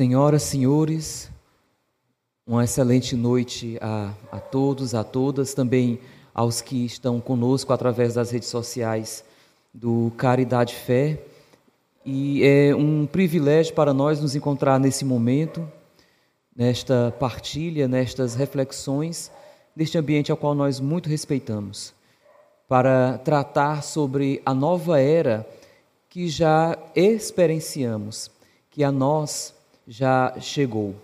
Senhoras, senhores, uma excelente noite a, a todos, a todas, também aos que estão conosco através das redes sociais do Caridade Fé. E é um privilégio para nós nos encontrar nesse momento, nesta partilha, nestas reflexões, neste ambiente ao qual nós muito respeitamos, para tratar sobre a nova era que já experienciamos, que a nós já chegou.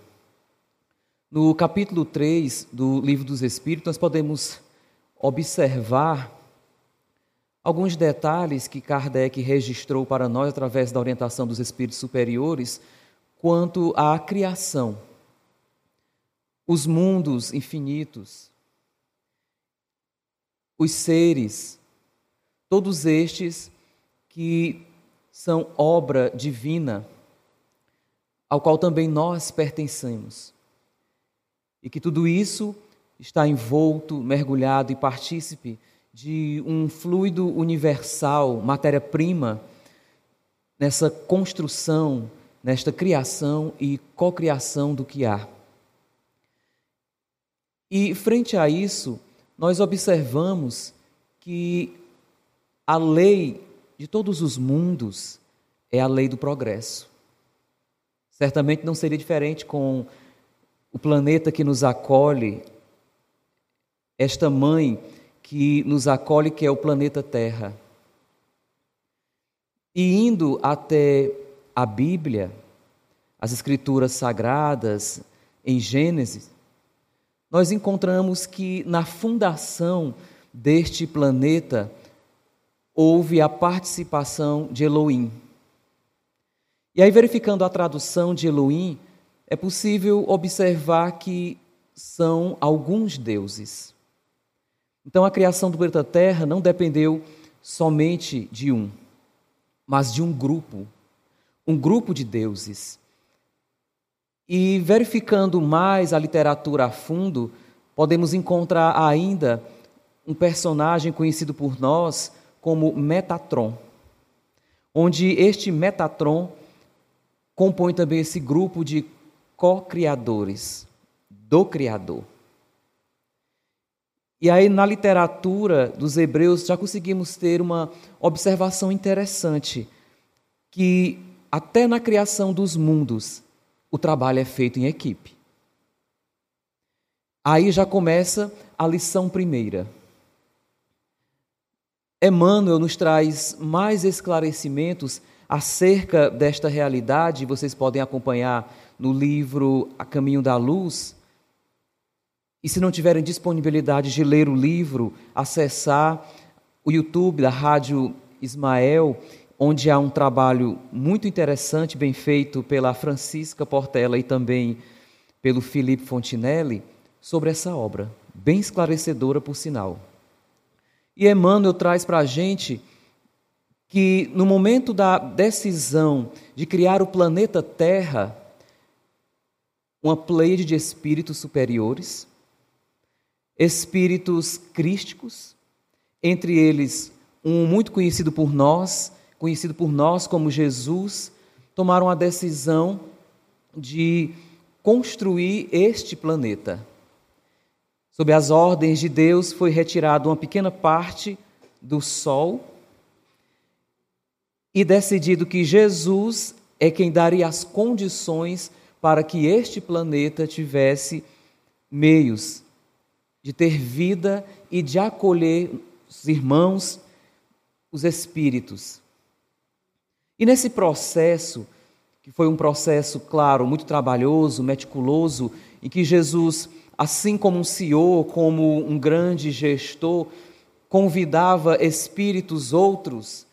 No capítulo 3 do Livro dos Espíritos, nós podemos observar alguns detalhes que Kardec registrou para nós através da orientação dos espíritos superiores quanto à criação, os mundos infinitos, os seres, todos estes que são obra divina, ao qual também nós pertencemos. E que tudo isso está envolto, mergulhado e partícipe de um fluido universal, matéria-prima, nessa construção, nesta criação e cocriação do que há. E frente a isso, nós observamos que a lei de todos os mundos é a lei do progresso. Certamente não seria diferente com o planeta que nos acolhe, esta mãe que nos acolhe, que é o planeta Terra. E indo até a Bíblia, as Escrituras Sagradas, em Gênesis, nós encontramos que na fundação deste planeta houve a participação de Elohim. E aí, verificando a tradução de Elohim, é possível observar que são alguns deuses. Então, a criação do planeta Terra não dependeu somente de um, mas de um grupo, um grupo de deuses. E verificando mais a literatura a fundo, podemos encontrar ainda um personagem conhecido por nós como Metatron, onde este Metatron compõe também esse grupo de co-criadores do Criador. E aí, na literatura dos Hebreus, já conseguimos ter uma observação interessante, que até na criação dos mundos, o trabalho é feito em equipe. Aí já começa a lição primeira. Emmanuel nos traz mais esclarecimentos acerca desta realidade, vocês podem acompanhar no livro A Caminho da Luz. E se não tiverem disponibilidade de ler o livro, acessar o YouTube da Rádio Ismael, onde há um trabalho muito interessante, bem feito pela Francisca Portela e também pelo Felipe Fontinelli, sobre essa obra, bem esclarecedora, por sinal. E Emmanuel traz para a gente que no momento da decisão de criar o planeta Terra, uma pleia de espíritos superiores, espíritos crísticos, entre eles um muito conhecido por nós, conhecido por nós como Jesus, tomaram a decisão de construir este planeta. Sob as ordens de Deus, foi retirada uma pequena parte do Sol e decidido que Jesus é quem daria as condições para que este planeta tivesse meios de ter vida e de acolher os irmãos, os espíritos. E nesse processo, que foi um processo, claro, muito trabalhoso, meticuloso, em que Jesus, assim como um CEO, como um grande gestor, convidava espíritos outros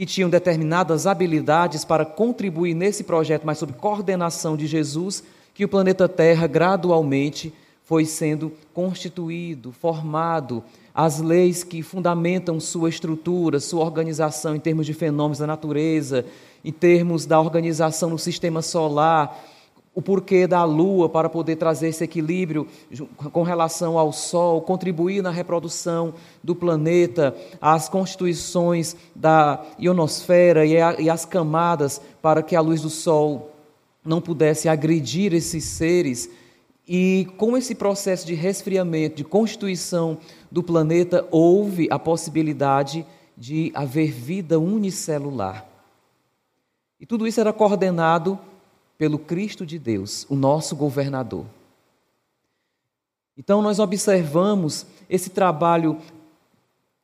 que tinham determinadas habilidades para contribuir nesse projeto, mas sob coordenação de Jesus, que o planeta Terra gradualmente foi sendo constituído, formado, as leis que fundamentam sua estrutura, sua organização em termos de fenômenos da natureza, em termos da organização no sistema solar, o porquê da Lua para poder trazer esse equilíbrio com relação ao Sol, contribuir na reprodução do planeta, as constituições da ionosfera e, as camadas para que a luz do Sol não pudesse agredir esses seres e com esse processo de resfriamento, de constituição do planeta, houve a possibilidade de haver vida unicelular. E tudo isso era coordenado pelo Cristo de Deus, o nosso governador. Então nós observamos esse trabalho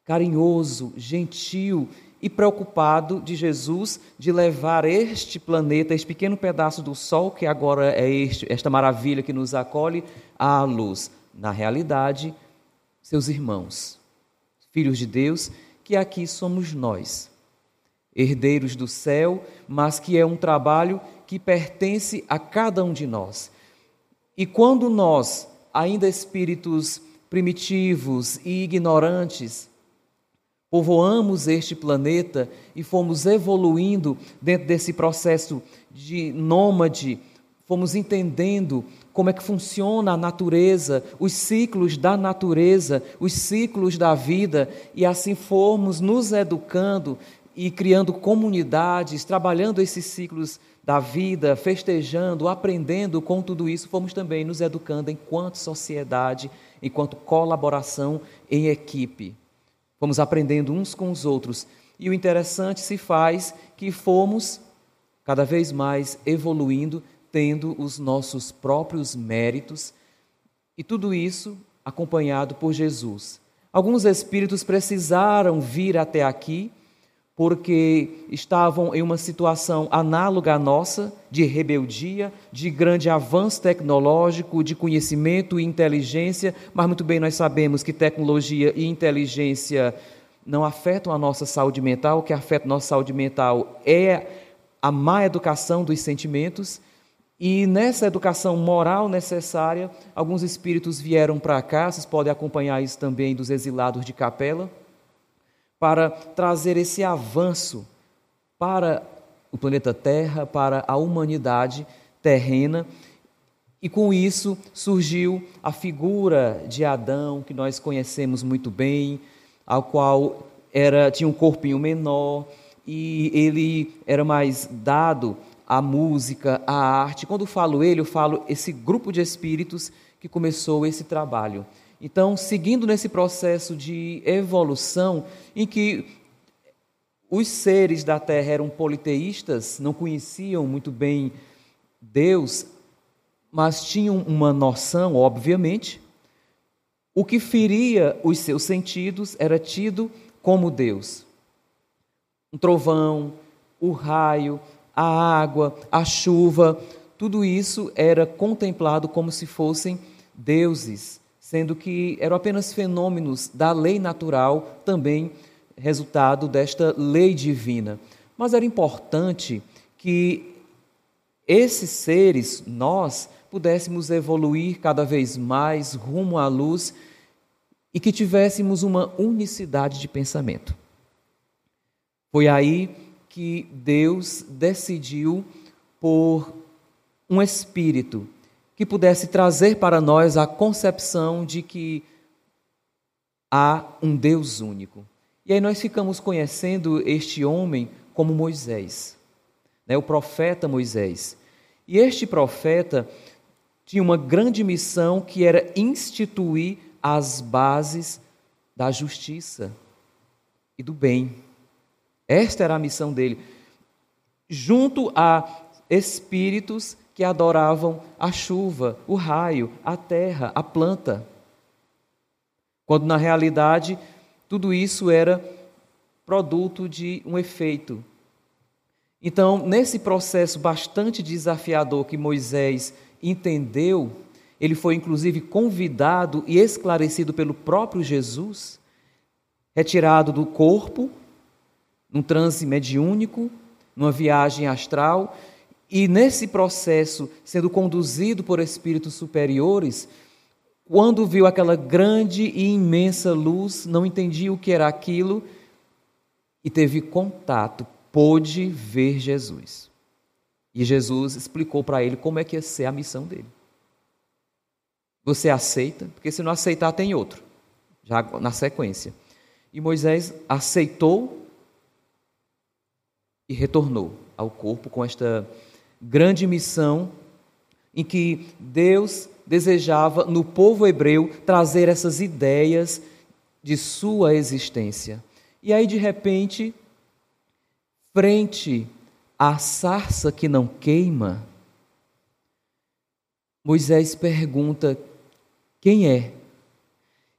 carinhoso, gentil e preocupado de Jesus de levar este planeta, este pequeno pedaço do Sol, que agora é este, esta maravilha que nos acolhe, à luz. Na realidade, seus irmãos, filhos de Deus, que aqui somos nós, herdeiros do céu, mas que é um trabalho que pertence a cada um de nós. E quando nós, ainda espíritos primitivos e ignorantes, povoamos este planeta e fomos evoluindo dentro desse processo de nômade, fomos entendendo como é que funciona a natureza, os ciclos da natureza, os ciclos da vida, e assim fomos nos educando e criando comunidades, trabalhando esses ciclos da vida, festejando, aprendendo com tudo isso, fomos também nos educando enquanto sociedade, enquanto colaboração em equipe. Fomos aprendendo uns com os outros. E o interessante se faz que fomos cada vez mais evoluindo, tendo os nossos próprios méritos, e tudo isso acompanhado por Jesus. Alguns espíritos precisaram vir até aqui porque estavam em uma situação análoga à nossa, de rebeldia, de grande avanço tecnológico, de conhecimento e inteligência, mas muito bem nós sabemos que tecnologia e inteligência não afetam a nossa saúde mental, o que afeta a nossa saúde mental é a má educação dos sentimentos. E nessa educação moral necessária, alguns espíritos vieram para cá, vocês podem acompanhar isso também dos exilados de capela para trazer esse avanço para o planeta Terra, para a humanidade terrena. E com isso surgiu a figura de Adão, que nós conhecemos muito bem, ao qual era tinha um corpinho menor e ele era mais dado à música, à arte. Quando falo ele, eu falo esse grupo de espíritos que começou esse trabalho. Então, seguindo nesse processo de evolução, em que os seres da Terra eram politeístas, não conheciam muito bem Deus, mas tinham uma noção, obviamente, o que feria os seus sentidos era tido como Deus. Um trovão, o raio, a água, a chuva, tudo isso era contemplado como se fossem deuses sendo que eram apenas fenômenos da lei natural, também resultado desta lei divina. Mas era importante que esses seres, nós, pudéssemos evoluir cada vez mais rumo à luz e que tivéssemos uma unicidade de pensamento. Foi aí que Deus decidiu por um espírito que pudesse trazer para nós a concepção de que há um Deus único. E aí nós ficamos conhecendo este homem como Moisés, né, o profeta Moisés. E este profeta tinha uma grande missão que era instituir as bases da justiça e do bem. Esta era a missão dele. Junto a espíritos que adoravam a chuva, o raio, a terra, a planta. Quando na realidade tudo isso era produto de um efeito. Então, nesse processo bastante desafiador que Moisés entendeu, ele foi inclusive convidado e esclarecido pelo próprio Jesus, retirado do corpo, num transe mediúnico, numa viagem astral, e nesse processo, sendo conduzido por espíritos superiores, quando viu aquela grande e imensa luz, não entendia o que era aquilo e teve contato, pôde ver Jesus. E Jesus explicou para ele como é que ia ser a missão dele. Você aceita? Porque se não aceitar, tem outro, já na sequência. E Moisés aceitou e retornou ao corpo com esta grande missão em que Deus desejava no povo hebreu trazer essas ideias de sua existência. E aí, de repente, frente à sarça que não queima, Moisés pergunta: quem é?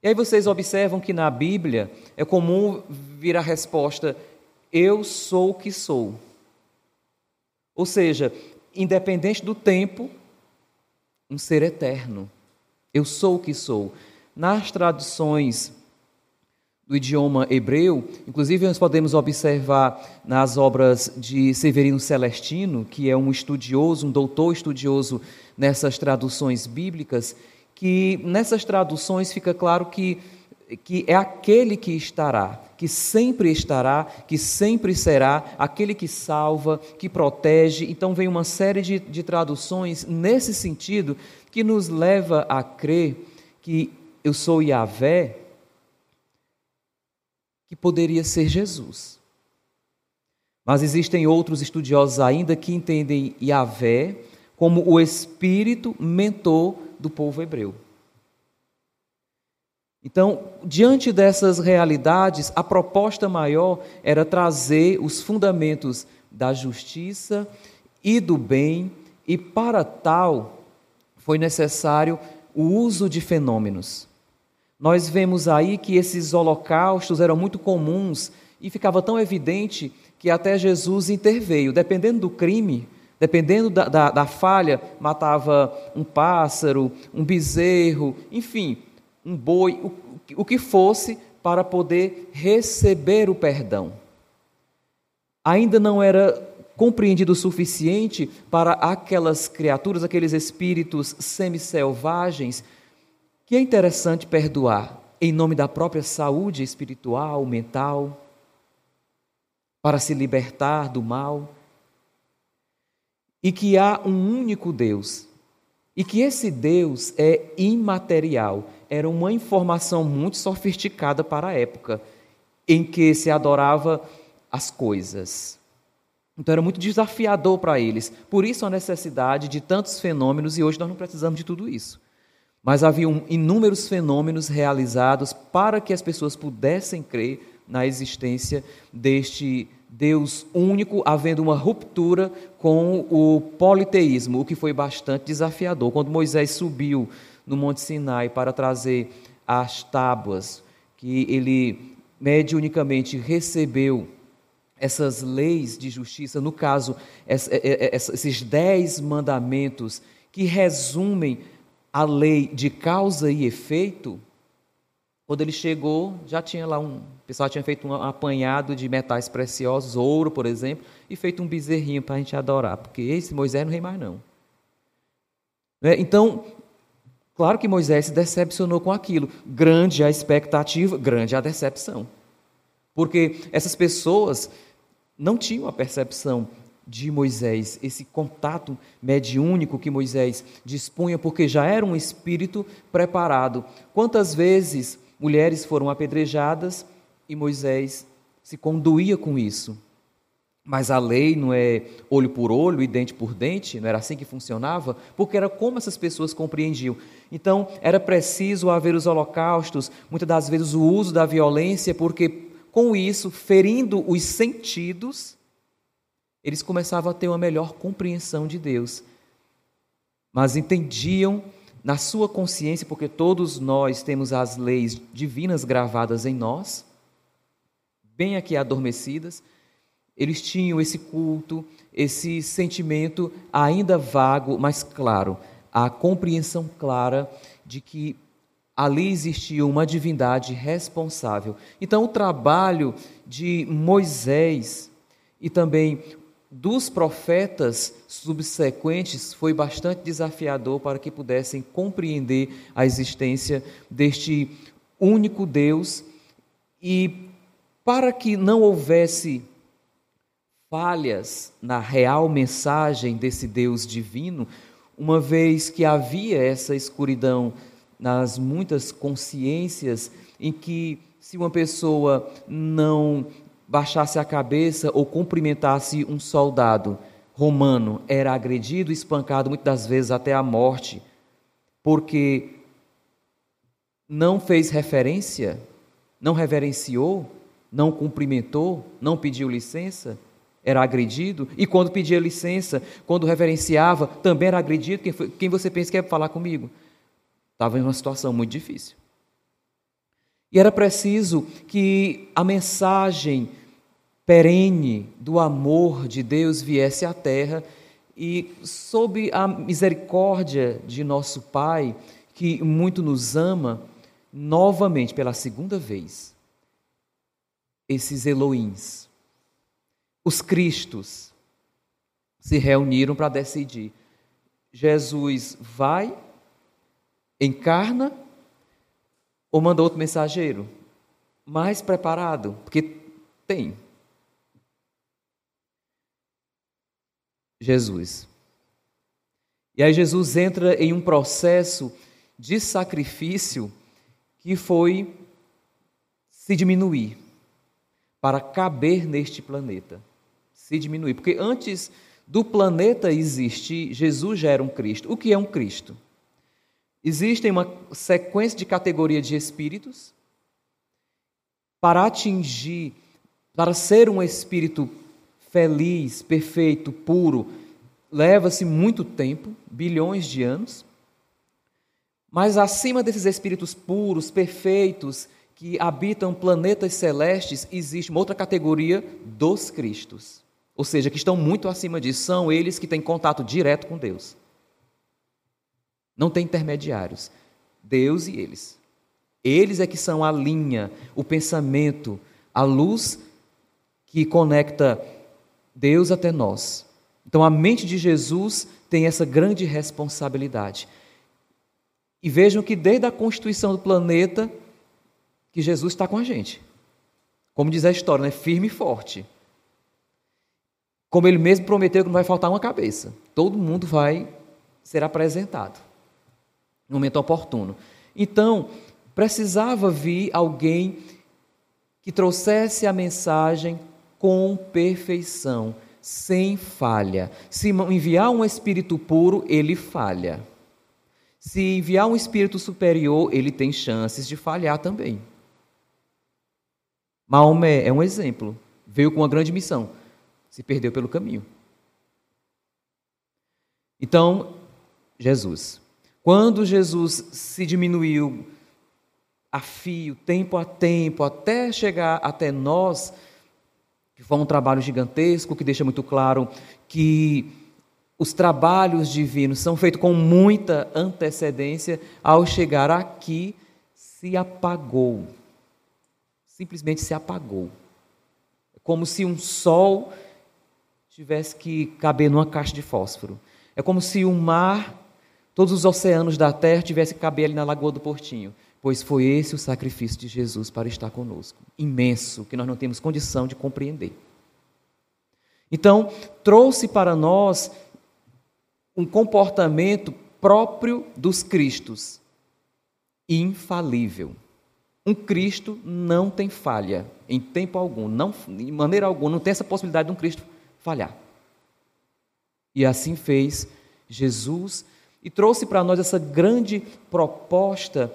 E aí vocês observam que na Bíblia é comum vir a resposta: eu sou o que sou. Ou seja, independente do tempo, um ser eterno. Eu sou o que sou. Nas traduções do idioma hebreu, inclusive nós podemos observar nas obras de Severino Celestino, que é um estudioso, um doutor estudioso nessas traduções bíblicas, que nessas traduções fica claro que, que é aquele que estará, que sempre estará, que sempre será, aquele que salva, que protege. Então, vem uma série de, de traduções nesse sentido que nos leva a crer que eu sou Yahvé, que poderia ser Jesus. Mas existem outros estudiosos ainda que entendem Yahvé como o espírito mentor do povo hebreu. Então, diante dessas realidades, a proposta maior era trazer os fundamentos da justiça e do bem, e para tal foi necessário o uso de fenômenos. Nós vemos aí que esses holocaustos eram muito comuns e ficava tão evidente que até Jesus interveio. Dependendo do crime, dependendo da, da, da falha, matava um pássaro, um bezerro, enfim, um boi, o, o que fosse, para poder receber o perdão. Ainda não era compreendido o suficiente para aquelas criaturas, aqueles espíritos semi-selvagens, que é interessante perdoar em nome da própria saúde espiritual, mental, para se libertar do mal, e que há um único Deus, e que esse Deus é imaterial, era uma informação muito sofisticada para a época, em que se adorava as coisas. Então era muito desafiador para eles. Por isso a necessidade de tantos fenômenos, e hoje nós não precisamos de tudo isso. Mas havia inúmeros fenômenos realizados para que as pessoas pudessem crer na existência deste Deus único, havendo uma ruptura com o politeísmo, o que foi bastante desafiador. Quando Moisés subiu no Monte Sinai para trazer as tábuas, que ele mediunicamente recebeu essas leis de justiça, no caso, esses dez mandamentos que resumem a lei de causa e efeito, quando ele chegou, já tinha lá um. O pessoal tinha feito um apanhado de metais preciosos, ouro, por exemplo, e feito um bezerrinho para a gente adorar, porque esse Moisés não rei mais, não. Né? Então, claro que Moisés se decepcionou com aquilo. Grande a expectativa, grande a decepção. Porque essas pessoas não tinham a percepção de Moisés, esse contato mediúnico que Moisés dispunha, porque já era um espírito preparado. Quantas vezes mulheres foram apedrejadas e Moisés se conduía com isso. Mas a lei não é olho por olho e dente por dente, não era assim que funcionava, porque era como essas pessoas compreendiam. Então, era preciso haver os holocaustos, muitas das vezes o uso da violência, porque com isso, ferindo os sentidos, eles começavam a ter uma melhor compreensão de Deus. Mas entendiam na sua consciência, porque todos nós temos as leis divinas gravadas em nós, bem aqui adormecidas, eles tinham esse culto, esse sentimento ainda vago, mas claro, a compreensão clara de que ali existia uma divindade responsável. Então, o trabalho de Moisés e também dos profetas subsequentes foi bastante desafiador para que pudessem compreender a existência deste único Deus e para que não houvesse falhas na real mensagem desse Deus divino, uma vez que havia essa escuridão nas muitas consciências em que se uma pessoa não baixasse a cabeça ou cumprimentasse um soldado, romano era agredido, espancado muitas das vezes até a morte, porque não fez referência, não reverenciou, não cumprimentou, não pediu licença, era agredido, e quando pedia licença, quando reverenciava, também era agredido. Quem, foi, quem você pensa que quer falar comigo? Estava em uma situação muito difícil. E era preciso que a mensagem perene do amor de Deus viesse à terra e, sob a misericórdia de nosso Pai, que muito nos ama, novamente, pela segunda vez, esses Elohims, os Cristos, se reuniram para decidir: Jesus vai, encarna ou manda outro mensageiro mais preparado? Porque tem. Jesus. E aí Jesus entra em um processo de sacrifício que foi se diminuir para caber neste planeta. Se diminuir. Porque antes do planeta existir, Jesus já era um Cristo. O que é um Cristo? Existem uma sequência de categoria de espíritos para atingir, para ser um espírito feliz, perfeito, puro, leva-se muito tempo, bilhões de anos. Mas acima desses espíritos puros, perfeitos, que habitam planetas celestes, existe uma outra categoria dos Cristos. Ou seja, que estão muito acima disso. São eles que têm contato direto com Deus. Não tem intermediários. Deus e eles. Eles é que são a linha, o pensamento, a luz que conecta Deus até nós. Então a mente de Jesus tem essa grande responsabilidade. E vejam que desde a constituição do planeta, que Jesus está com a gente. Como diz a história, né? firme e forte. Como ele mesmo prometeu que não vai faltar uma cabeça. Todo mundo vai ser apresentado no momento oportuno. Então, precisava vir alguém que trouxesse a mensagem com perfeição, sem falha. Se enviar um espírito puro, ele falha. Se enviar um espírito superior, ele tem chances de falhar também. Maomé é um exemplo. Veio com uma grande missão, se perdeu pelo caminho. Então, Jesus. Quando Jesus se diminuiu a fio, tempo a tempo, até chegar até nós, que foi um trabalho gigantesco, que deixa muito claro que os trabalhos divinos são feitos com muita antecedência, ao chegar aqui, se apagou. Simplesmente se apagou. É como se um sol tivesse que caber numa caixa de fósforo. É como se o mar, todos os oceanos da terra tivessem que caber ali na Lagoa do Portinho pois foi esse o sacrifício de Jesus para estar conosco, imenso, que nós não temos condição de compreender. Então, trouxe para nós um comportamento próprio dos Cristos, infalível. Um Cristo não tem falha em tempo algum, não, de maneira alguma, não tem essa possibilidade de um Cristo falhar. E assim fez Jesus e trouxe para nós essa grande proposta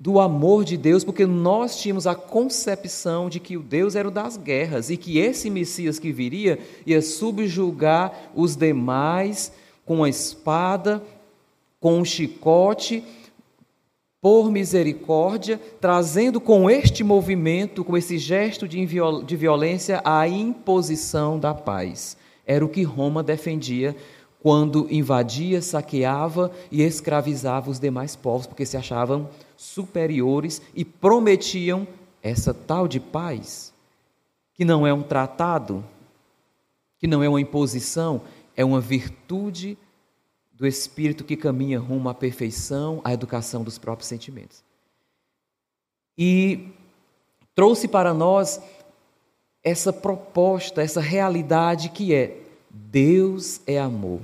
do amor de Deus, porque nós tínhamos a concepção de que o Deus era o das guerras e que esse Messias que viria ia subjugar os demais com a espada, com um chicote, por misericórdia, trazendo com este movimento, com esse gesto de, de violência, a imposição da paz. Era o que Roma defendia quando invadia, saqueava e escravizava os demais povos, porque se achavam superiores e prometiam essa tal de paz, que não é um tratado, que não é uma imposição, é uma virtude do espírito que caminha rumo à perfeição, à educação dos próprios sentimentos. E trouxe para nós essa proposta, essa realidade que é Deus é amor.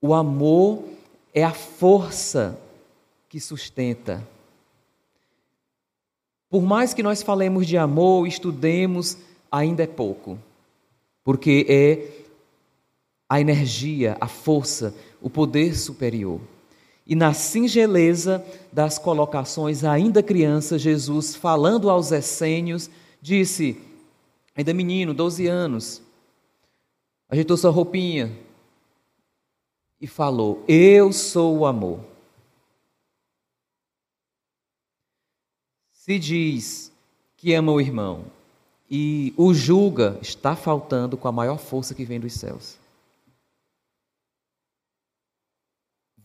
O amor é a força que sustenta. Por mais que nós falemos de amor, estudemos, ainda é pouco. porque é a energia, a força, o poder superior. E na singeleza das colocações, ainda criança, Jesus, falando aos essênios, disse, ainda menino, 12 anos, ajeitou sua roupinha e falou: Eu sou o amor. Se diz que ama o irmão e o julga, está faltando com a maior força que vem dos céus.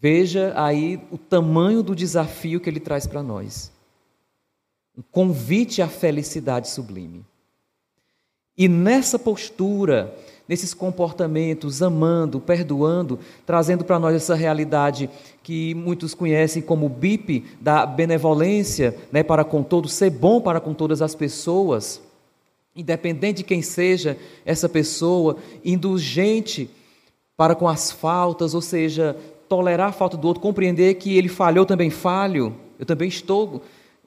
Veja aí o tamanho do desafio que ele traz para nós. Um convite à felicidade sublime. E nessa postura, nesses comportamentos, amando, perdoando, trazendo para nós essa realidade que muitos conhecem como BIP, da benevolência né, para com todos, ser bom para com todas as pessoas, independente de quem seja essa pessoa, indulgente para com as faltas, ou seja, tolerar a falta do outro, compreender que ele falhou, também falho, eu também estou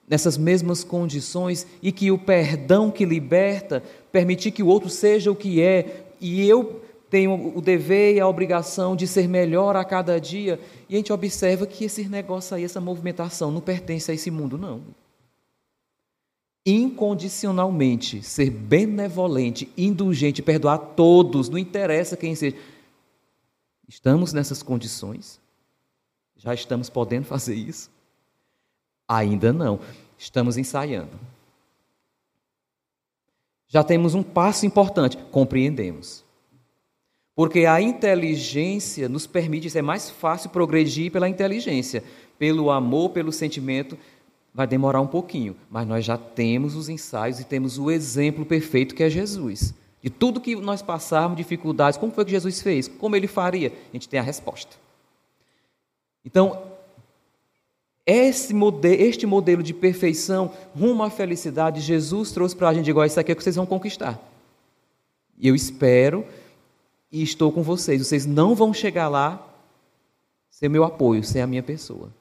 nessas mesmas condições e que o perdão que liberta, permitir que o outro seja o que é e eu tenho o dever e a obrigação de ser melhor a cada dia, e a gente observa que esse negócio aí, essa movimentação não pertence a esse mundo, não. Incondicionalmente, ser benevolente, indulgente, perdoar todos, não interessa quem seja. Estamos nessas condições? Já estamos podendo fazer isso? Ainda não. Estamos ensaiando. Já temos um passo importante: compreendemos. Porque a inteligência nos permite, isso é mais fácil progredir pela inteligência. Pelo amor, pelo sentimento, vai demorar um pouquinho, mas nós já temos os ensaios e temos o exemplo perfeito que é Jesus. De tudo que nós passarmos, dificuldades, como foi que Jesus fez? Como ele faria? A gente tem a resposta. Então, modelo, este modelo de perfeição rumo à felicidade, Jesus trouxe para a gente igual isso aqui é que vocês vão conquistar. E eu espero e estou com vocês. Vocês não vão chegar lá sem meu apoio, sem a minha pessoa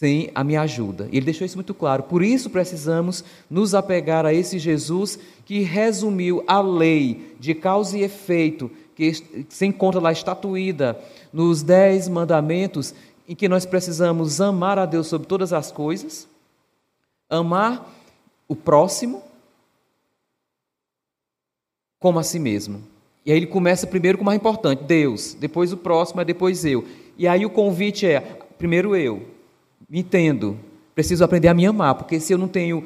sem a minha ajuda. Ele deixou isso muito claro. Por isso precisamos nos apegar a esse Jesus que resumiu a lei de causa e efeito que se encontra lá estatuída nos dez mandamentos, em que nós precisamos amar a Deus sobre todas as coisas, amar o próximo como a si mesmo. E aí ele começa primeiro com o mais importante, Deus, depois o próximo, depois eu. E aí o convite é, primeiro eu, entendo, preciso aprender a me amar, porque se eu não tenho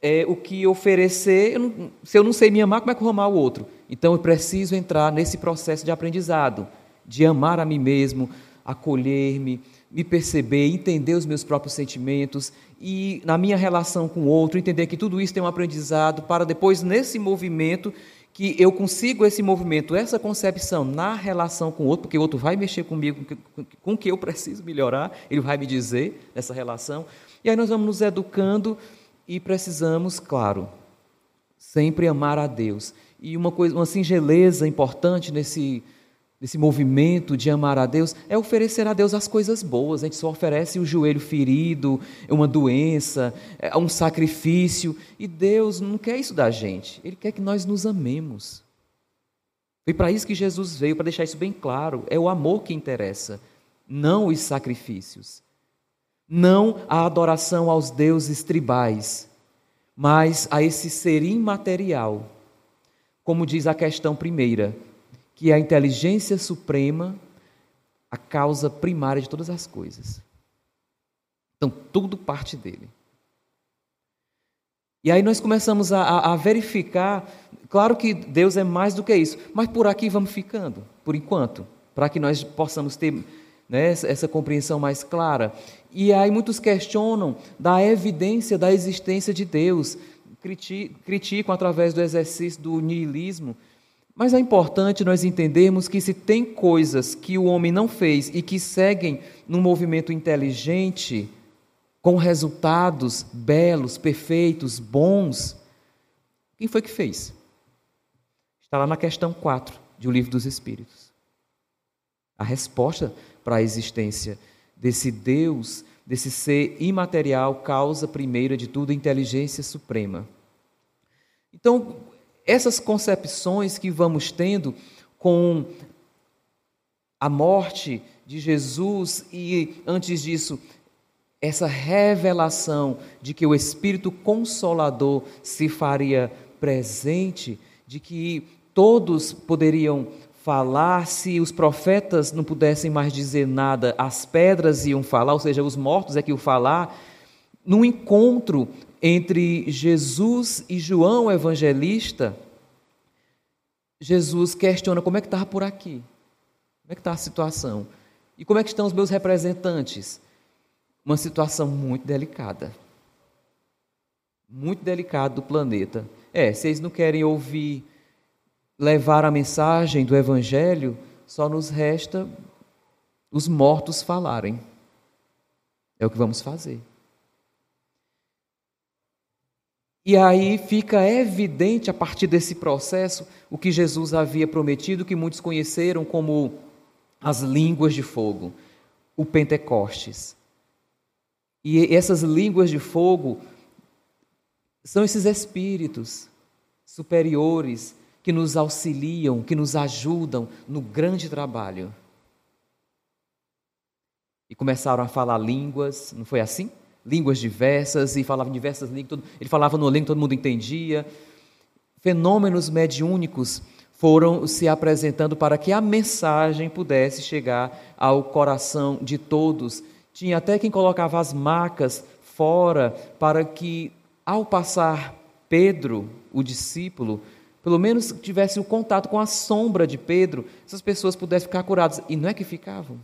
é, o que oferecer, eu não, se eu não sei me amar, como é que eu vou amar o outro? Então eu preciso entrar nesse processo de aprendizado, de amar a mim mesmo, acolher-me, me perceber, entender os meus próprios sentimentos e na minha relação com o outro, entender que tudo isso tem um aprendizado para depois, nesse movimento, que eu consigo esse movimento, essa concepção na relação com o outro, porque o outro vai mexer comigo, com o que eu preciso melhorar, ele vai me dizer nessa relação. E aí nós vamos nos educando e precisamos, claro, sempre amar a Deus. E uma coisa, uma singeleza importante nesse desse movimento de amar a Deus, é oferecer a Deus as coisas boas. A gente só oferece o joelho ferido, uma doença, é, um sacrifício. E Deus não quer isso da gente. Ele quer que nós nos amemos. Foi para isso que Jesus veio, para deixar isso bem claro. É o amor que interessa, não os sacrifícios. Não a adoração aos deuses tribais, mas a esse ser imaterial. Como diz a questão primeira, que é a inteligência suprema, a causa primária de todas as coisas. Então, tudo parte dele. E aí nós começamos a, a, verificar, claro que Deus é mais do que isso, mas por aqui vamos ficando, por enquanto, para que nós possamos ter né, essa, essa compreensão mais clara. E aí muitos questionam da evidência da existência de Deus, criticam através do exercício do niilismo, mas é importante nós entendermos que se tem coisas que o homem não fez e que seguem num movimento inteligente, com resultados belos, perfeitos, bons, quem foi que fez? Está lá na questão 4 de O Livro dos Espíritos. A resposta para a existência desse Deus, desse ser imaterial, causa primeira de tudo, inteligência suprema. Então, essas concepções que vamos tendo com a morte de Jesus e, antes disso, essa revelação de que o Espírito Consolador se faria presente, de que todos poderiam falar, se os profetas não pudessem mais dizer nada, as pedras iam falar, ou seja, os mortos é que iam falar, num encontro entre Jesus e João Evangelista, Jesus questiona como é que estava por aqui, como é que está a situação, e como é que estão os meus representantes. Uma situação muito delicada, muito delicada do planeta. É, vocês não querem ouvir levar a mensagem do Evangelho, só nos resta os mortos falarem. É o que vamos fazer. E aí fica evidente, a partir desse processo, o que Jesus havia prometido, que muitos conheceram como as línguas de fogo, o Pentecostes. E essas línguas de fogo são esses espíritos superiores que nos auxiliam, que nos ajudam no grande trabalho. E começaram a falar línguas, não foi assim? Línguas diversas, e falavam diversas línguas, ele falava no língua, todo mundo entendia. Fenômenos mediúnicos foram se apresentando para que a mensagem pudesse chegar ao coração de todos. Tinha até quem colocava as macas fora para que, ao passar Pedro, o discípulo, pelo menos tivesse o contato com a sombra de Pedro, essas pessoas pudessem ficar curadas. E não é que ficavam,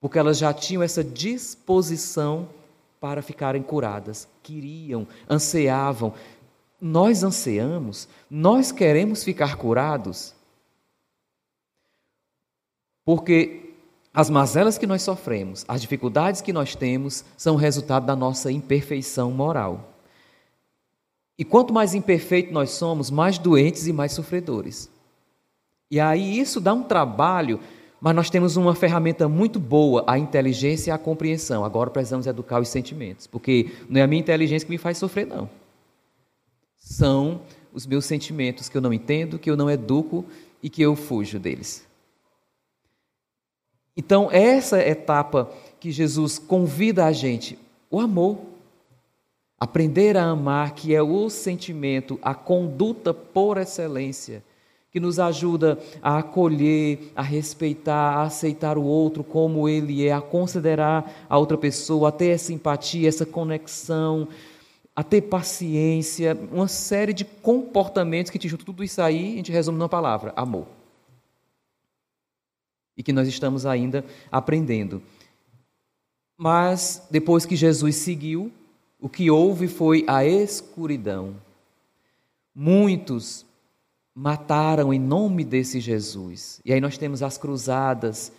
porque elas já tinham essa disposição para ficarem curadas, queriam, anseavam. Nós anseamos, nós queremos ficar curados, porque as mazelas que nós sofremos, as dificuldades que nós temos, são resultado da nossa imperfeição moral. E quanto mais imperfeito nós somos, mais doentes e mais sofredores. E aí isso dá um trabalho, mas nós temos uma ferramenta muito boa, a inteligência e a compreensão. Agora precisamos educar os sentimentos, porque não é a minha inteligência que me faz sofrer, não. São os meus sentimentos que eu não entendo, que eu não educo e que eu fujo deles. Então, essa etapa que Jesus convida a gente, o amor. Aprender a amar, que é o sentimento, a conduta por excelência, que nos ajuda a acolher, a respeitar, a aceitar o outro como ele é, a considerar a outra pessoa, a ter essa empatia, essa conexão, a ter paciência, uma série de comportamentos que te juntam tudo isso aí, a gente resume numa palavra: amor. E que nós estamos ainda aprendendo. Mas depois que Jesus seguiu, o que houve foi a escuridão. Muitos mataram em nome desse Jesus. E aí nós temos as cruzadas,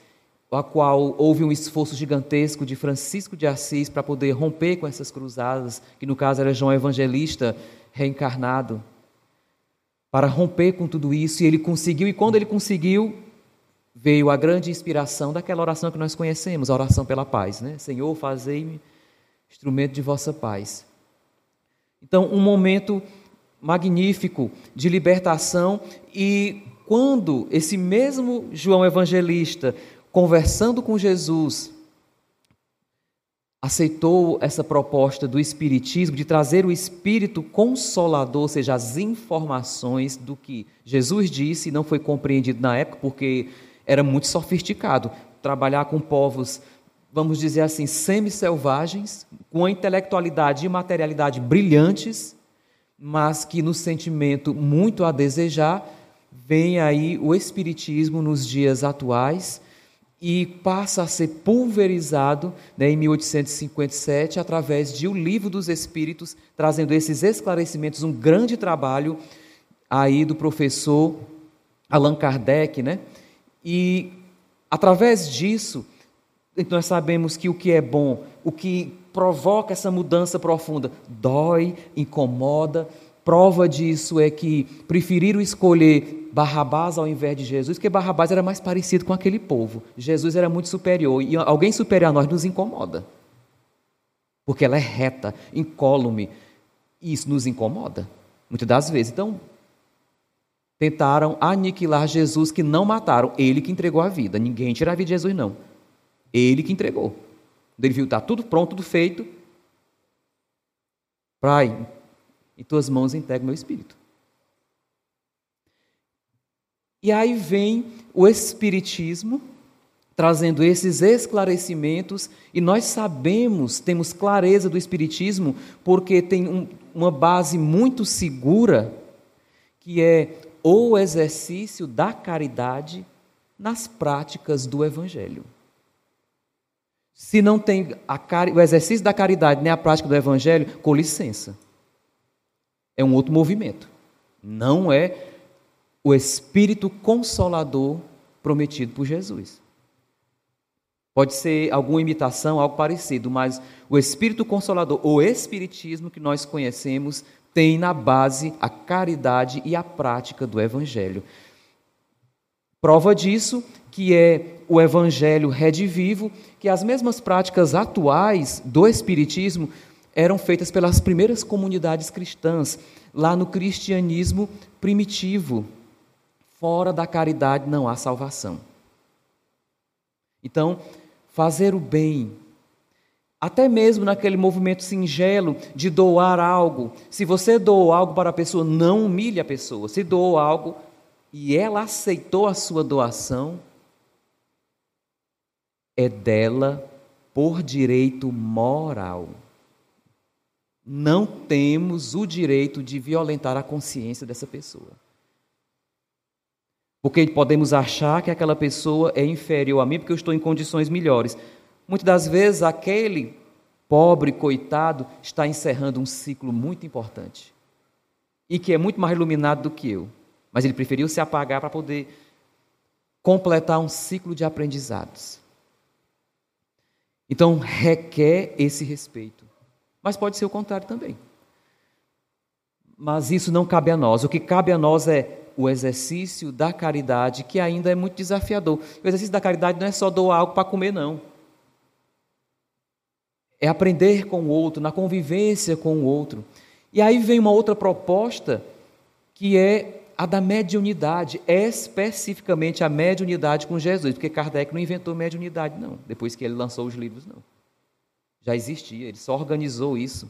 a qual houve um esforço gigantesco de Francisco de Assis para poder romper com essas cruzadas, que no caso era João Evangelista reencarnado, para romper com tudo isso, e ele conseguiu, e quando ele conseguiu, veio a grande inspiração daquela oração que nós conhecemos, a oração pela paz, né? Senhor, fazei-me instrumento de vossa paz. Então, um momento magnífico de libertação e quando esse mesmo João Evangelista, conversando com Jesus, aceitou essa proposta do Espiritismo de trazer o Espírito Consolador, ou seja, as informações do que Jesus disse, não foi compreendido na época porque era muito sofisticado. Trabalhar com povos vamos dizer assim, semi-selvagens, com a intelectualidade e materialidade brilhantes, mas que no sentimento muito a desejar, vem aí o Espiritismo nos dias atuais e passa a ser pulverizado né, em 1857 através de O Livro dos Espíritos, trazendo esses esclarecimentos, um grande trabalho aí do professor Allan Kardec, né? E através disso, então nós sabemos que o que é bom, o que provoca essa mudança profunda, dói, incomoda. Prova disso é que preferiram escolher Barrabás ao invés de Jesus, porque Barrabás era mais parecido com aquele povo. Jesus era muito superior e alguém superior a nós nos incomoda. Porque ela é reta, incólume, e isso nos incomoda, muitas das vezes. Então, tentaram aniquilar Jesus que não mataram. Ele que entregou a vida. Ninguém tira a vida de Jesus, não. Ele que entregou. Quando ele viu está tudo pronto, tudo feito. Pai, em tuas mãos entrego meu espírito. E aí vem o Espiritismo trazendo esses esclarecimentos, e nós sabemos, temos clareza do Espiritismo, porque tem um, uma base muito segura, que é o exercício da caridade nas práticas do Evangelho. Se não tem o exercício da caridade nem a prática do Evangelho, com licença. É um outro movimento. Não é o Espírito Consolador prometido por Jesus. Pode ser alguma imitação, algo parecido, mas o Espírito Consolador, o Espiritismo que nós conhecemos, tem na base a caridade e a prática do Evangelho. Prova disso que é o Evangelho redivivo, que as mesmas práticas atuais do Espiritismo eram feitas pelas primeiras comunidades cristãs, lá no cristianismo primitivo. Fora da caridade não há salvação. Então, fazer o bem, até mesmo naquele movimento singelo de doar algo. Se você doou algo para a pessoa, não humilhe a pessoa. Se doou algo e ela aceitou a sua doação, é dela por direito moral. Não temos o direito de violentar a consciência dessa pessoa. Porque podemos achar que aquela pessoa é inferior a mim porque eu estou em condições melhores. Muitas das vezes, aquele pobre coitado está encerrando um ciclo muito importante e que é muito mais iluminado do que eu. Mas ele preferiu se apagar para poder completar um ciclo de aprendizados. Então, requer esse respeito. Mas pode ser o contrário também. Mas isso não cabe a nós. O que cabe a nós é o exercício da caridade, que ainda é muito desafiador. O exercício da caridade não é só doar algo para comer, não. É aprender com o outro, na convivência com o outro. E aí vem uma outra proposta, que é a da mediunidade, especificamente a mediunidade com Jesus, porque Kardec não inventou mediunidade, não, depois que ele lançou os livros, não. Já existia, ele só organizou isso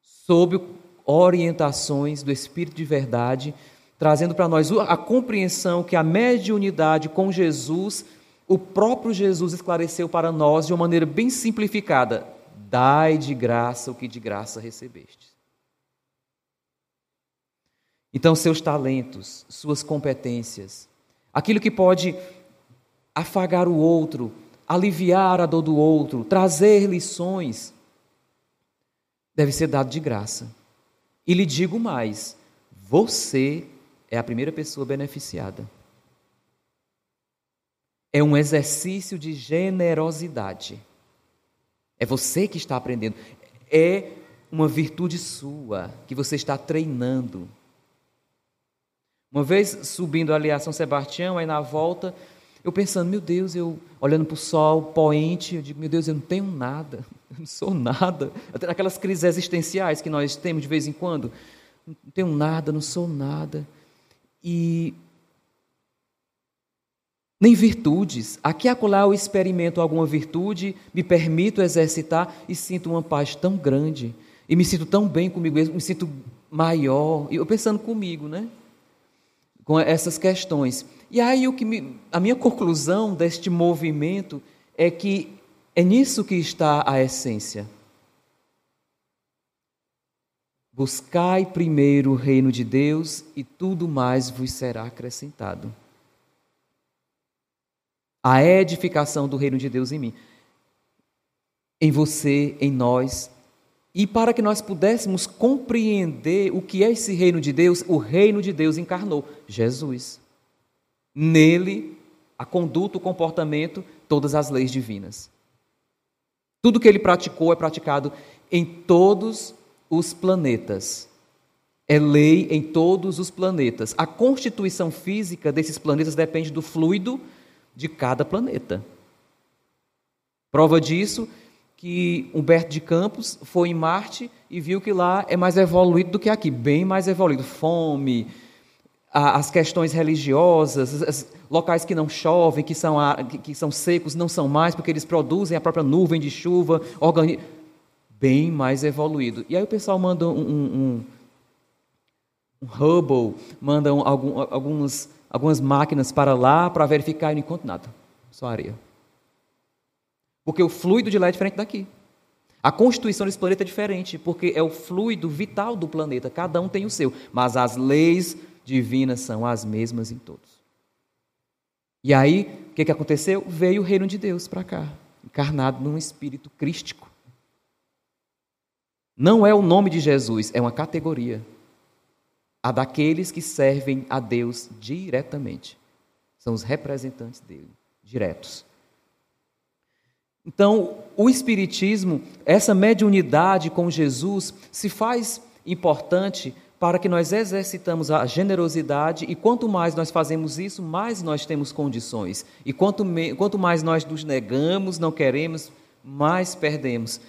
sob orientações do Espírito de Verdade, trazendo para nós a compreensão que a mediunidade com Jesus, o próprio Jesus esclareceu para nós de uma maneira bem simplificada: dai de graça o que de graça recebeste. Então, seus talentos, suas competências, aquilo que pode afagar o outro, aliviar a dor do outro, trazer lições, deve ser dado de graça. E lhe digo mais: você é a primeira pessoa beneficiada. É um exercício de generosidade. É você que está aprendendo. É uma virtude sua que você está treinando. Uma vez subindo ali a São Sebastião, aí na volta, eu pensando, meu Deus, eu olhando para o sol poente, eu digo, meu Deus, eu não tenho nada, eu não sou nada. Aquelas crises existenciais que nós temos de vez em quando, não tenho nada, não sou nada e nem virtudes. Aqui acolá eu experimento alguma virtude, me permito exercitar e sinto uma paz tão grande. E me sinto tão bem comigo mesmo, me sinto maior. E eu pensando comigo, né? Com essas questões. E aí o que me, a minha conclusão deste movimento é que é nisso que está a essência. Buscai primeiro o reino de Deus e tudo mais vos será acrescentado. A edificação do reino de Deus em mim, em você, em nós. E para que nós pudéssemos compreender o que é esse reino de Deus, o reino de Deus encarnou Jesus. Nele, a conduta, o comportamento, todas as leis divinas. Tudo que ele praticou é praticado em todos os planetas. É lei em todos os planetas. A constituição física desses planetas depende do fluido de cada planeta. Prova disso que Humberto de Campos foi em Marte e viu que lá é mais evoluído do que aqui, bem mais evoluído. Fome, as questões religiosas, locais que não chovem, que são, que são secos, não são mais, porque eles produzem a própria nuvem de chuva, organi... bem mais evoluído. E aí o pessoal manda um, um, um Hubble, manda um, algum, alguns, algumas máquinas para lá para verificar e não encontra nada, só areia. Porque o fluido de lá é diferente daqui. A constituição desse planeta é diferente, porque é o fluido vital do planeta, cada um tem o seu, mas as leis divinas são as mesmas em todos. E aí, o que, que aconteceu? Veio o reino de Deus para cá, encarnado num espírito crístico. Não é o nome de Jesus, é uma categoria. A daqueles que servem a Deus diretamente. São os representantes dele, diretos. Então, o Espiritismo, essa mediunidade com Jesus, se faz importante para que nós exercitamos a generosidade e quanto mais nós fazemos isso, mais nós temos condições. E quanto, me, quanto mais nós nos negamos, não queremos, mais perdemos.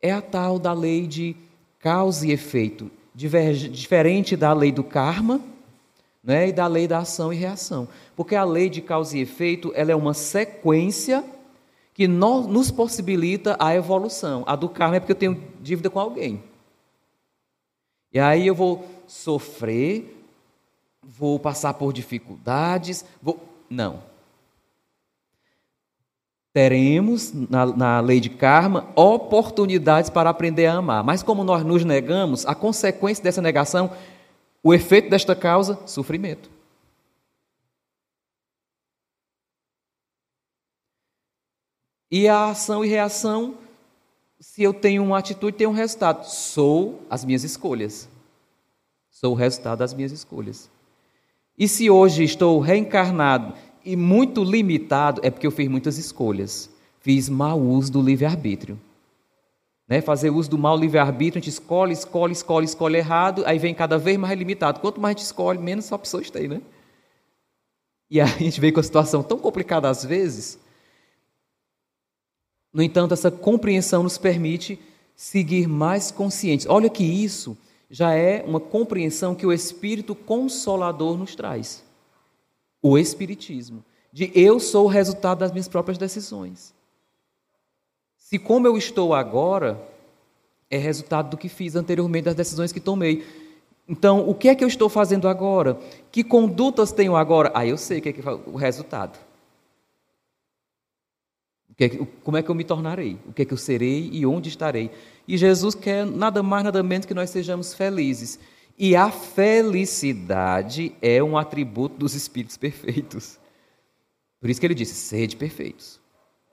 É a tal da lei de causa e efeito, diferente da lei do karma né, e da lei da ação e reação. Porque a lei de causa e efeito ela é uma sequência que nos possibilita a evolução. A do karma é porque eu tenho dívida com alguém. E aí eu vou sofrer, vou passar por dificuldades, vou. Não. Teremos, na, na lei de karma, oportunidades para aprender a amar. Mas como nós nos negamos, a consequência dessa negação, o efeito desta causa, sofrimento. E a ação e reação se eu tenho uma atitude, tem um resultado. Sou as minhas escolhas. Sou o resultado das minhas escolhas. E se hoje estou reencarnado e muito limitado, é porque eu fiz muitas escolhas. Fiz mau uso do livre-arbítrio. Né? Fazer uso do mau livre-arbítrio, a gente escolhe, escolhe, escolhe, escolhe errado, aí vem cada vez mais limitado. Quanto mais a gente escolhe, menos opções tem, né? E a gente vem com a situação tão complicada às vezes, no entanto, essa compreensão nos permite seguir mais conscientes. Olha que isso já é uma compreensão que o Espírito Consolador nos traz. O Espiritismo. De eu sou o resultado das minhas próprias decisões. Se como eu estou agora, é resultado do que fiz anteriormente, das decisões que tomei. Então, o que é que eu estou fazendo agora? Que condutas tenho agora? Ah, eu sei o que é, que o resultado. É como é que eu me tornarei? O que é que eu serei e onde estarei? E Jesus quer nada mais, nada menos que nós sejamos felizes. E a felicidade é um atributo dos espíritos perfeitos. Por isso que ele disse: sede perfeitos,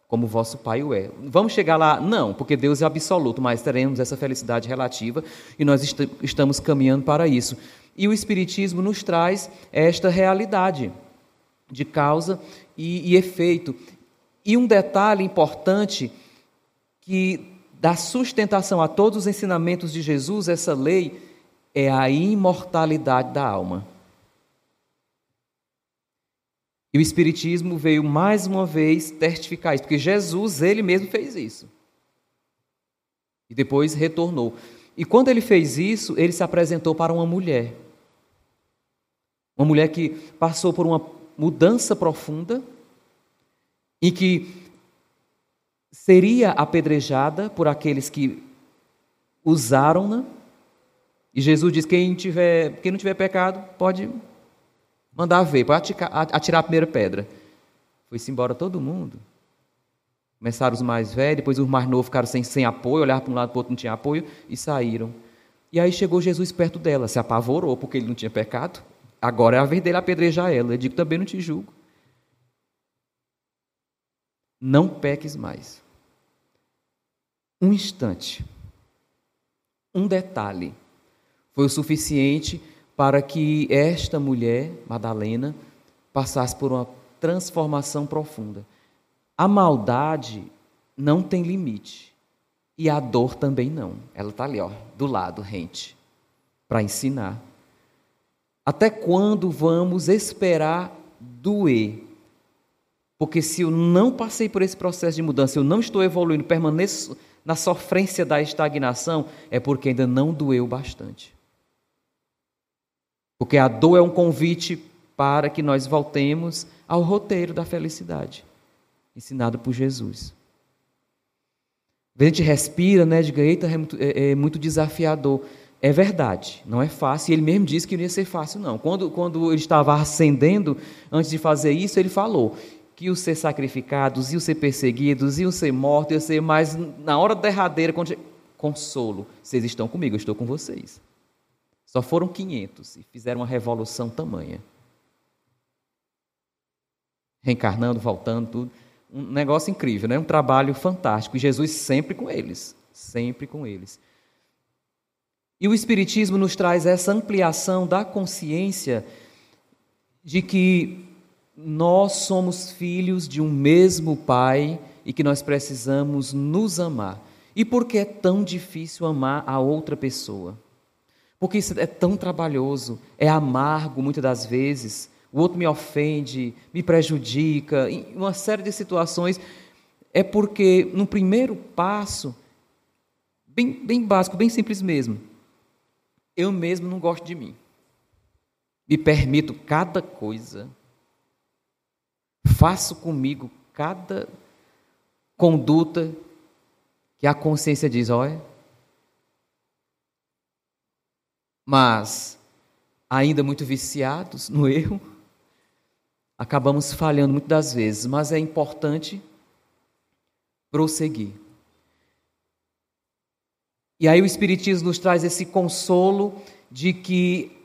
como vosso Pai o é. Vamos chegar lá? Não, porque Deus é absoluto, mas teremos essa felicidade relativa e nós est estamos caminhando para isso. E o Espiritismo nos traz esta realidade de causa e, e efeito. E um detalhe importante que dá sustentação a todos os ensinamentos de Jesus, essa lei, é a imortalidade da alma. E o Espiritismo veio mais uma vez testificar isso, porque Jesus, ele mesmo fez isso. E depois retornou. E quando ele fez isso, ele se apresentou para uma mulher. Uma mulher que passou por uma mudança profunda em que seria apedrejada por aqueles que usaram-na. E Jesus diz: quem, tiver, quem não tiver pecado, pode mandar ver, pode atirar a primeira pedra. Foi-se embora todo mundo. Começaram os mais velhos, depois os mais novos ficaram sem, sem apoio, olharam para um lado para o outro, não tinha apoio, e saíram. E aí chegou Jesus perto dela, se apavorou, porque ele não tinha pecado. Agora é a vez dele apedrejar ela. Eu digo, também não te julgo não peques mais. Um instante, um detalhe, foi o suficiente para que esta mulher, Madalena, passasse por uma transformação profunda. A maldade não tem limite. E a dor também não. Ela está ali, ó, do lado, rente, para ensinar. Até quando vamos esperar doer porque se eu não passei por esse processo de mudança, eu não estou evoluindo, permaneço na sofrência da estagnação, é porque ainda não doeu bastante. Porque a dor é um convite para que nós voltemos ao roteiro da felicidade, ensinado por Jesus. A gente respira, né, de eita, é muito, é, é muito desafiador. É verdade, não é fácil. E ele mesmo disse que não ia ser fácil, não. Quando, quando ele estava ascendendo, antes de fazer isso, ele falou que o ser sacrificados, o ser perseguidos, o ser mortos, ia ser mais na hora derradeira, quando... consolo. Vocês estão comigo, eu estou com vocês. Só foram 500 e fizeram uma revolução tamanha. Reencarnando, voltando, tudo. Um negócio incrível, né? um trabalho fantástico. E Jesus sempre com eles, sempre com eles. E o Espiritismo nos traz essa ampliação da consciência de que nós somos filhos de um mesmo Pai e que nós precisamos nos amar. E por que é tão difícil amar a outra pessoa? Porque isso é tão trabalhoso, é amargo muitas das vezes. O outro me ofende, me prejudica, em uma série de situações. É porque no primeiro passo, bem, bem básico, bem simples mesmo, eu mesmo não gosto de mim. Me permito cada coisa. Faço comigo cada conduta que a consciência diz, olha. Mas, ainda muito viciados no erro, acabamos falhando muitas das vezes, mas é importante prosseguir. E aí o Espiritismo nos traz esse consolo de que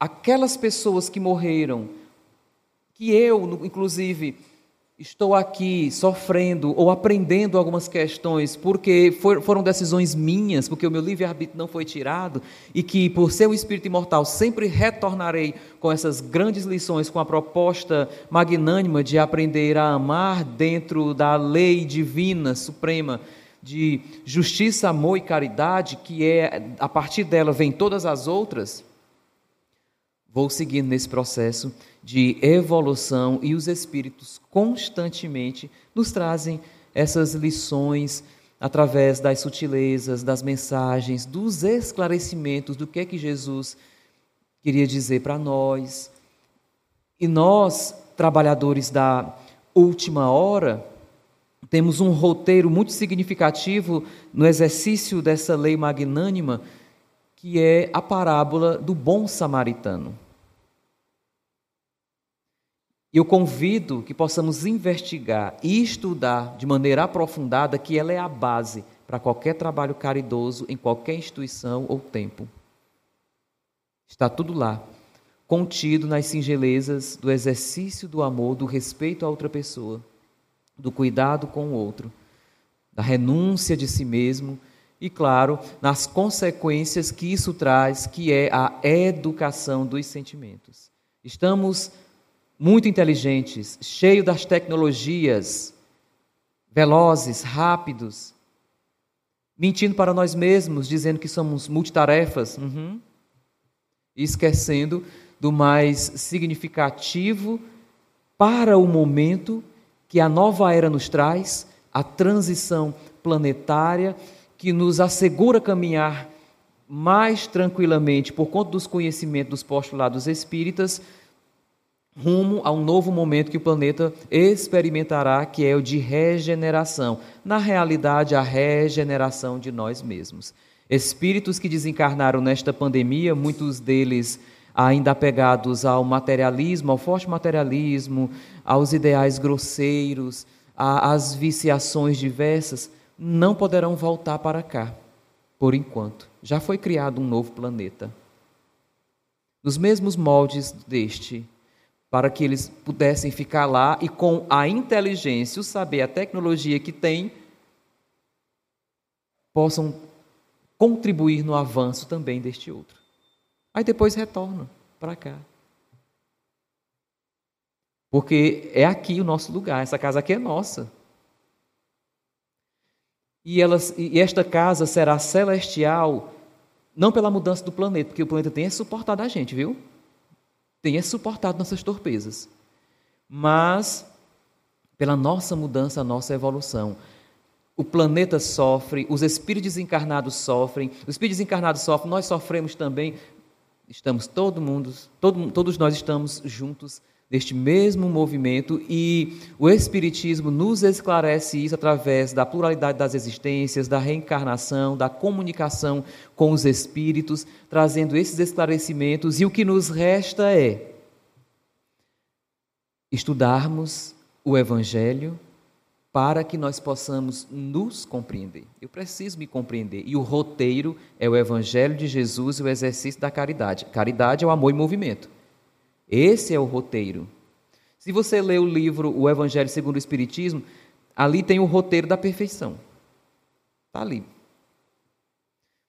aquelas pessoas que morreram, que eu, inclusive, estou aqui sofrendo ou aprendendo algumas questões porque foram decisões minhas, porque o meu livre-arbítrio não foi tirado, e que por ser o espírito imortal sempre retornarei com essas grandes lições, com a proposta magnânima de aprender a amar dentro da lei divina suprema de justiça, amor e caridade, que é a partir dela vem todas as outras, vou seguindo nesse processo de evolução e os espíritos constantemente nos trazem essas lições através das sutilezas, das mensagens, dos esclarecimentos do que é que Jesus queria dizer para nós. E nós, trabalhadores da última hora, temos um roteiro muito significativo no exercício dessa lei magnânima, que é a parábola do bom samaritano. Eu convido que possamos investigar e estudar de maneira aprofundada que ela é a base para qualquer trabalho caridoso em qualquer instituição ou tempo. Está tudo lá, contido nas singelezas do exercício do amor, do respeito a outra pessoa do cuidado com o outro, da renúncia de si mesmo e, claro, nas consequências que isso traz, que é a educação dos sentimentos. Estamos muito inteligentes, cheios das tecnologias, velozes, rápidos, mentindo para nós mesmos, dizendo que somos multitarefas, uhum. esquecendo do mais significativo para o momento que a nova era nos traz, a transição planetária, que nos assegura caminhar mais tranquilamente por conta dos conhecimentos dos postulados espíritas, rumo a um novo momento que o planeta experimentará, que é o de regeneração. Na realidade, a regeneração de nós mesmos. Espíritos que desencarnaram nesta pandemia, muitos deles ainda apegados ao materialismo, ao forte materialismo, aos ideais grosseiros, às viciações diversas, não poderão voltar para cá, por enquanto. Já foi criado um novo planeta. Nos mesmos moldes deste, para que eles pudessem ficar lá e com a inteligência, o saber, a tecnologia que têm, possam contribuir no avanço também deste outro. Aí depois retornam para cá. Porque é aqui o nosso lugar, essa casa aqui é nossa. E, elas, e esta casa será celestial, não pela mudança do planeta, porque o planeta tem suportado a gente, viu? Tem suportado nossas torpezas. Mas pela nossa mudança, a nossa evolução. O planeta sofre, os espíritos encarnados sofrem, os espíritos encarnados sofrem, nós sofremos também, estamos todo mundo, todo, todos nós estamos juntos neste mesmo movimento e o Espiritismo nos esclarece isso através da pluralidade das existências, da reencarnação, da comunicação com os espíritos, trazendo esses esclarecimentos e o que nos resta é estudarmos o Evangelho para que nós possamos nos compreender. Eu preciso me compreender. E o roteiro é o Evangelho de Jesus e o exercício da caridade. Caridade é o amor em movimento. Esse é o roteiro. Se você lê o livro O Evangelho segundo o Espiritismo, ali tem o roteiro da perfeição. Está ali.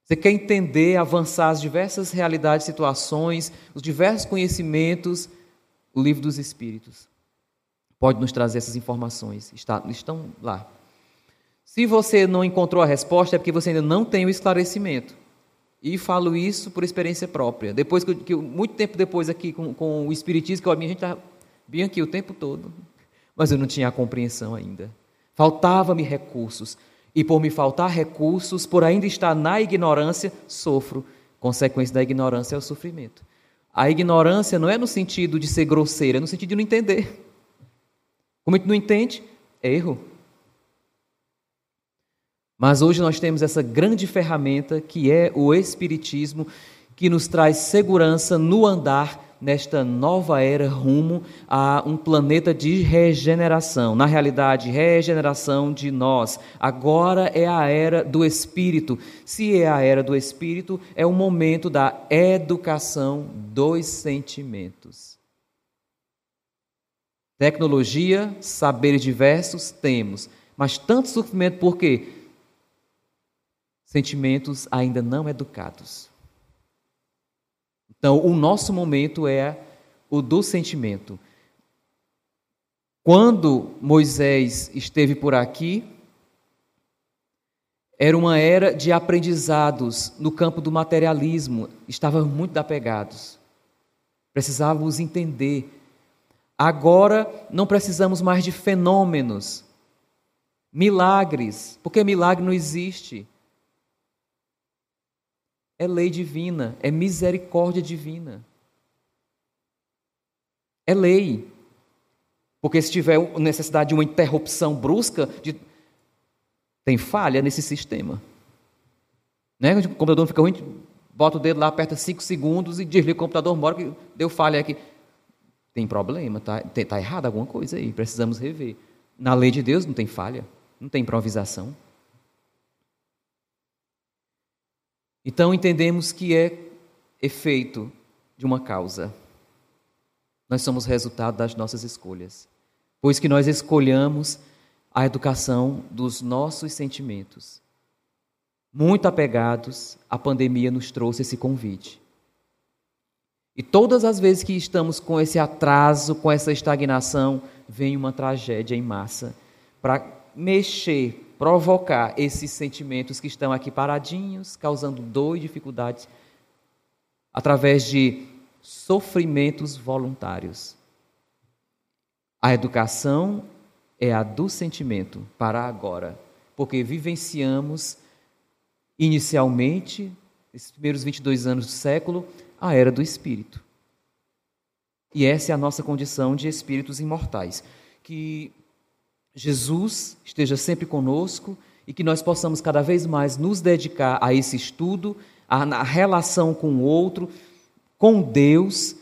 Você quer entender, avançar as diversas realidades, situações, os diversos conhecimentos, o livro dos Espíritos pode nos trazer essas informações. Está, estão lá. Se você não encontrou a resposta, é porque você ainda não tem o esclarecimento. E falo isso por experiência própria. Depois que, que muito tempo depois aqui com, com o espiritismo que eu a gente está bem aqui o tempo todo, mas eu não tinha a compreensão ainda. Faltava-me recursos. E por me faltar recursos, por ainda estar na ignorância, sofro. Consequência da ignorância é o sofrimento. A ignorância não é no sentido de ser grosseira, é no sentido de não entender. Como a gente não entende, é erro. Mas hoje nós temos essa grande ferramenta que é o Espiritismo, que nos traz segurança no andar nesta nova era rumo a um planeta de regeneração. Na realidade, regeneração de nós. Agora é a era do Espírito. Se é a era do Espírito, é o momento da educação dos sentimentos. Tecnologia, saberes diversos, temos. Mas tanto sofrimento por quê? Sentimentos ainda não educados. Então, o nosso momento é o do sentimento. Quando Moisés esteve por aqui, era uma era de aprendizados no campo do materialismo, estavam muito apegados. Precisávamos entender. Agora não precisamos mais de fenômenos, milagres, porque milagre não existe é lei divina, é misericórdia divina. É lei. Porque se tiver necessidade de uma interrupção brusca, de... tem falha nesse sistema. Né? O computador fica ruim, bota o dedo lá, aperta 5 segundos e desliga o computador, mora que deu falha aqui. Tem problema, tá, tá errado alguma coisa aí, precisamos rever. Na lei de Deus não tem falha, não tem improvisação. Então entendemos que é efeito de uma causa. Nós somos resultado das nossas escolhas, pois que nós escolhamos a educação dos nossos sentimentos. Muito apegados, a pandemia nos trouxe esse convite. E todas as vezes que estamos com esse atraso, com essa estagnação, vem uma tragédia em massa para mexer provocar esses sentimentos que estão aqui paradinhos, causando dor e dificuldades, através de sofrimentos voluntários. A educação é a do sentimento para agora, porque vivenciamos inicialmente, esses primeiros 22 anos do século, a era do espírito. E essa é a nossa condição de espíritos imortais, que Jesus esteja sempre conosco e que nós possamos cada vez mais nos dedicar a esse estudo, à relação com o outro, com Deus,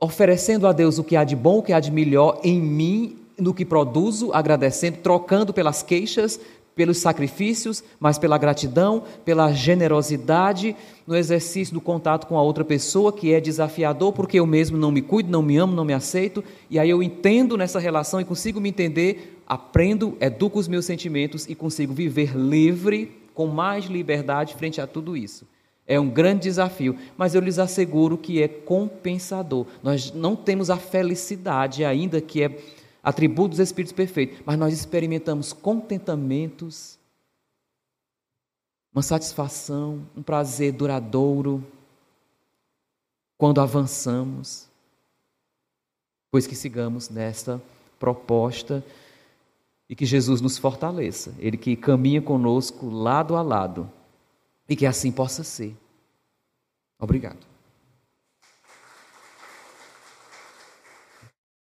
oferecendo a Deus o que há de bom, o que há de melhor em mim, no que produzo, agradecendo, trocando pelas queixas, pelos sacrifícios, mas pela gratidão, pela generosidade, no exercício do contato com a outra pessoa, que é desafiador, porque eu mesmo não me cuido, não me amo, não me aceito, e aí eu entendo nessa relação e consigo me entender, aprendo, educo os meus sentimentos e consigo viver livre, com mais liberdade frente a tudo isso. É um grande desafio, mas eu lhes asseguro que é compensador. Nós não temos a felicidade ainda que é atributo dos Espíritos perfeitos, mas nós experimentamos contentamentos, uma satisfação, um prazer duradouro quando avançamos, pois que sigamos nesta proposta e que Jesus nos fortaleça, Ele que caminha conosco lado a lado, e que assim possa ser. Obrigado.